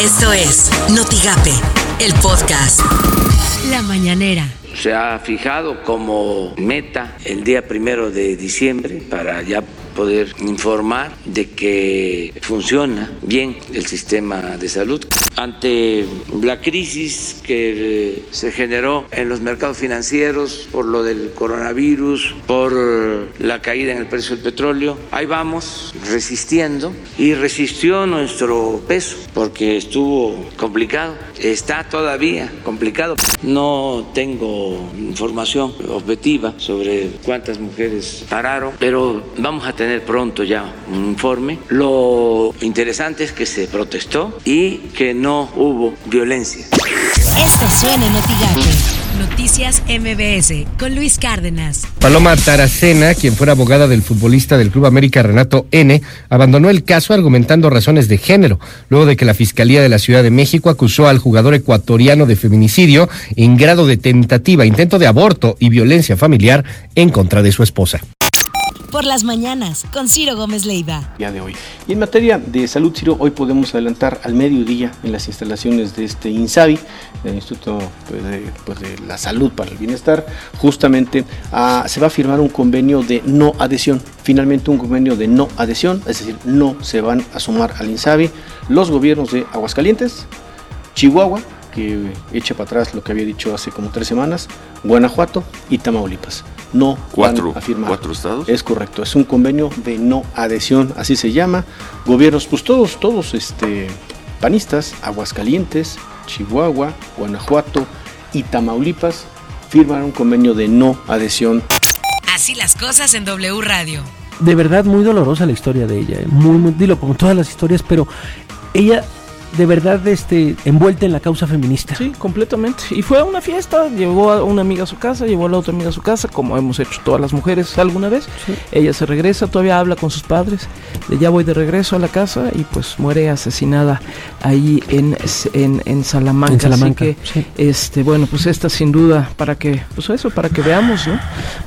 Esto es Notigape, el podcast. La mañanera. Se ha fijado como meta el día primero de diciembre para ya poder informar de que funciona bien el sistema de salud. Ante la crisis que se generó en los mercados financieros por lo del coronavirus, por la caída en el precio del petróleo, ahí vamos resistiendo y resistió nuestro peso porque estuvo complicado, está todavía complicado. No tengo información objetiva sobre cuántas mujeres pararon, pero vamos a tener pronto ya un informe. Lo interesante es que se protestó y que no hubo violencia. Esto suena en. Noticias MBS con Luis Cárdenas. Paloma Taracena, quien fuera abogada del futbolista del Club América Renato N., abandonó el caso argumentando razones de género, luego de que la Fiscalía de la Ciudad de México acusó al jugador ecuatoriano de feminicidio en grado de tentativa, intento de aborto y violencia familiar en contra de su esposa por las mañanas con Ciro Gómez Leiva. Día de hoy. Y en materia de salud, Ciro, hoy podemos adelantar al mediodía en las instalaciones de este INSABI, el Instituto pues, de, pues, de, la Salud para el Bienestar, justamente a, se va a firmar un convenio de no adhesión. Finalmente un convenio de no adhesión, es decir, no se van a sumar al INSABI los gobiernos de Aguascalientes, Chihuahua, que echa para atrás lo que había dicho hace como tres semanas, Guanajuato y Tamaulipas no cuatro, van a firmar. ¿Cuatro estados? Es correcto, es un convenio de no adhesión, así se llama. Gobiernos, pues todos, todos este, panistas, Aguascalientes, Chihuahua, Guanajuato y Tamaulipas firman un convenio de no adhesión. Así las cosas en W Radio. De verdad muy dolorosa la historia de ella, ¿eh? muy, muy, dilo como todas las historias, pero ella de verdad este, envuelta en la causa feminista. Sí, completamente. Y fue a una fiesta, llevó a una amiga a su casa, llevó a la otra amiga a su casa, como hemos hecho todas las mujeres alguna vez. Sí. Ella se regresa, todavía habla con sus padres, de ya voy de regreso a la casa y pues muere asesinada ahí en, en, en Salamanca. En Salamanca. Así que, sí. este, bueno, pues esta sin duda, para que, pues eso, para que veamos, ¿no?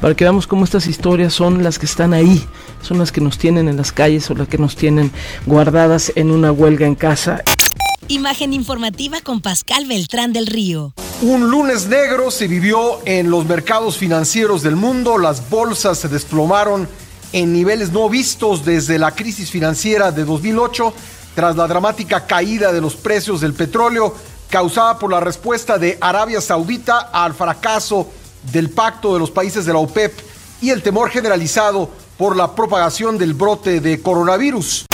Para que veamos cómo estas historias son las que están ahí, son las que nos tienen en las calles o las que nos tienen guardadas en una huelga en casa. Imagen informativa con Pascal Beltrán del Río. Un lunes negro se vivió en los mercados financieros del mundo. Las bolsas se desplomaron en niveles no vistos desde la crisis financiera de 2008 tras la dramática caída de los precios del petróleo causada por la respuesta de Arabia Saudita al fracaso del pacto de los países de la OPEP y el temor generalizado por la propagación del brote de coronavirus.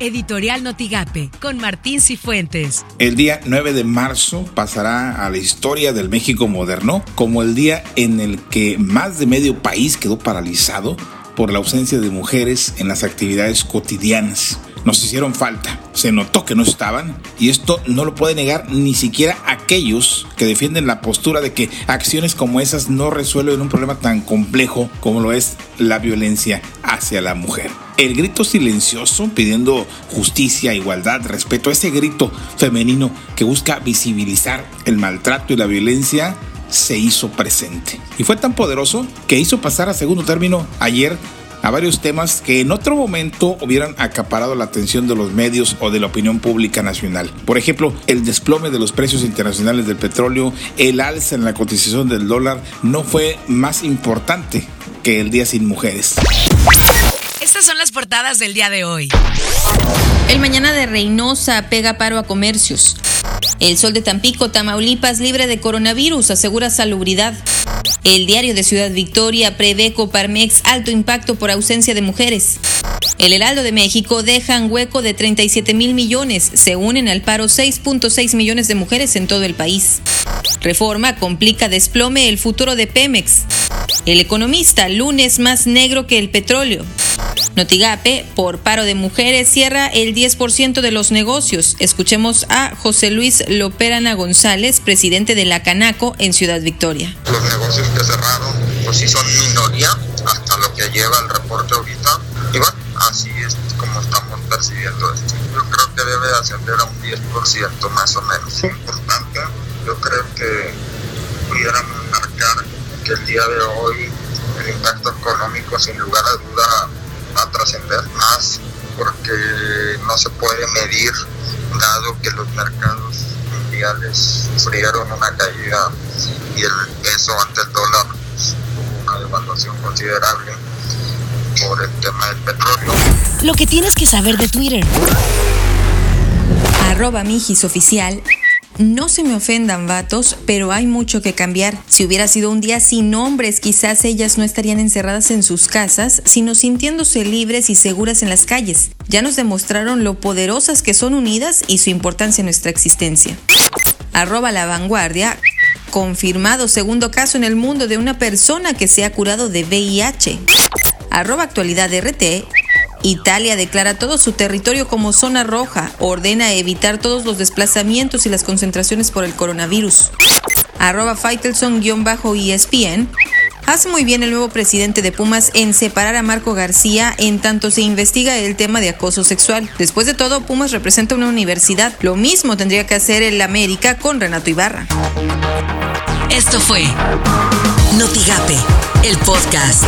Editorial Notigape con Martín Cifuentes. El día 9 de marzo pasará a la historia del México moderno como el día en el que más de medio país quedó paralizado por la ausencia de mujeres en las actividades cotidianas. Nos hicieron falta, se notó que no estaban y esto no lo puede negar ni siquiera aquellos que defienden la postura de que acciones como esas no resuelven un problema tan complejo como lo es la violencia hacia la mujer el grito silencioso pidiendo justicia, igualdad, respeto, ese grito femenino que busca visibilizar el maltrato y la violencia se hizo presente. Y fue tan poderoso que hizo pasar a segundo término ayer a varios temas que en otro momento hubieran acaparado la atención de los medios o de la opinión pública nacional. Por ejemplo, el desplome de los precios internacionales del petróleo, el alza en la cotización del dólar, no fue más importante que el Día sin Mujeres. Estas son las portadas del día de hoy. El mañana de Reynosa pega paro a comercios. El sol de Tampico, Tamaulipas, libre de coronavirus, asegura salubridad. El diario de Ciudad Victoria prevé Coparmex alto impacto por ausencia de mujeres. El Heraldo de México dejan hueco de 37 mil millones. Se unen al paro 6.6 millones de mujeres en todo el país. Reforma complica desplome el futuro de Pemex. El economista, lunes más negro que el petróleo. Notigape, por paro de mujeres, cierra el 10% de los negocios. Escuchemos a José Luis Loperana González, presidente de la Canaco en Ciudad Victoria. Los negocios que cerraron, pues sí son minoría, hasta lo que lleva el reporte ahorita. Y bueno, así es como estamos percibiendo esto. Yo creo que debe ascender a un 10% más o menos. Importante, yo creo que pudiéramos marcar que el día de hoy el impacto económico sin lugar a duda trascender más porque no se puede medir dado que los mercados mundiales sufrieron una caída y el peso ante el dólar tuvo una devaluación considerable por el tema del petróleo. Lo que tienes que saber de Twitter. Arroba Mijis Oficial. No se me ofendan, vatos, pero hay mucho que cambiar. Si hubiera sido un día sin hombres, quizás ellas no estarían encerradas en sus casas, sino sintiéndose libres y seguras en las calles. Ya nos demostraron lo poderosas que son unidas y su importancia en nuestra existencia. Arroba la vanguardia. Confirmado segundo caso en el mundo de una persona que se ha curado de VIH. Arroba actualidad RT. Italia declara todo su territorio como zona roja, ordena evitar todos los desplazamientos y las concentraciones por el coronavirus. Arroba Faitelson-ESPN. Hace muy bien el nuevo presidente de Pumas en separar a Marco García en tanto se investiga el tema de acoso sexual. Después de todo, Pumas representa una universidad. Lo mismo tendría que hacer el América con Renato Ibarra. Esto fue Notigape, el podcast.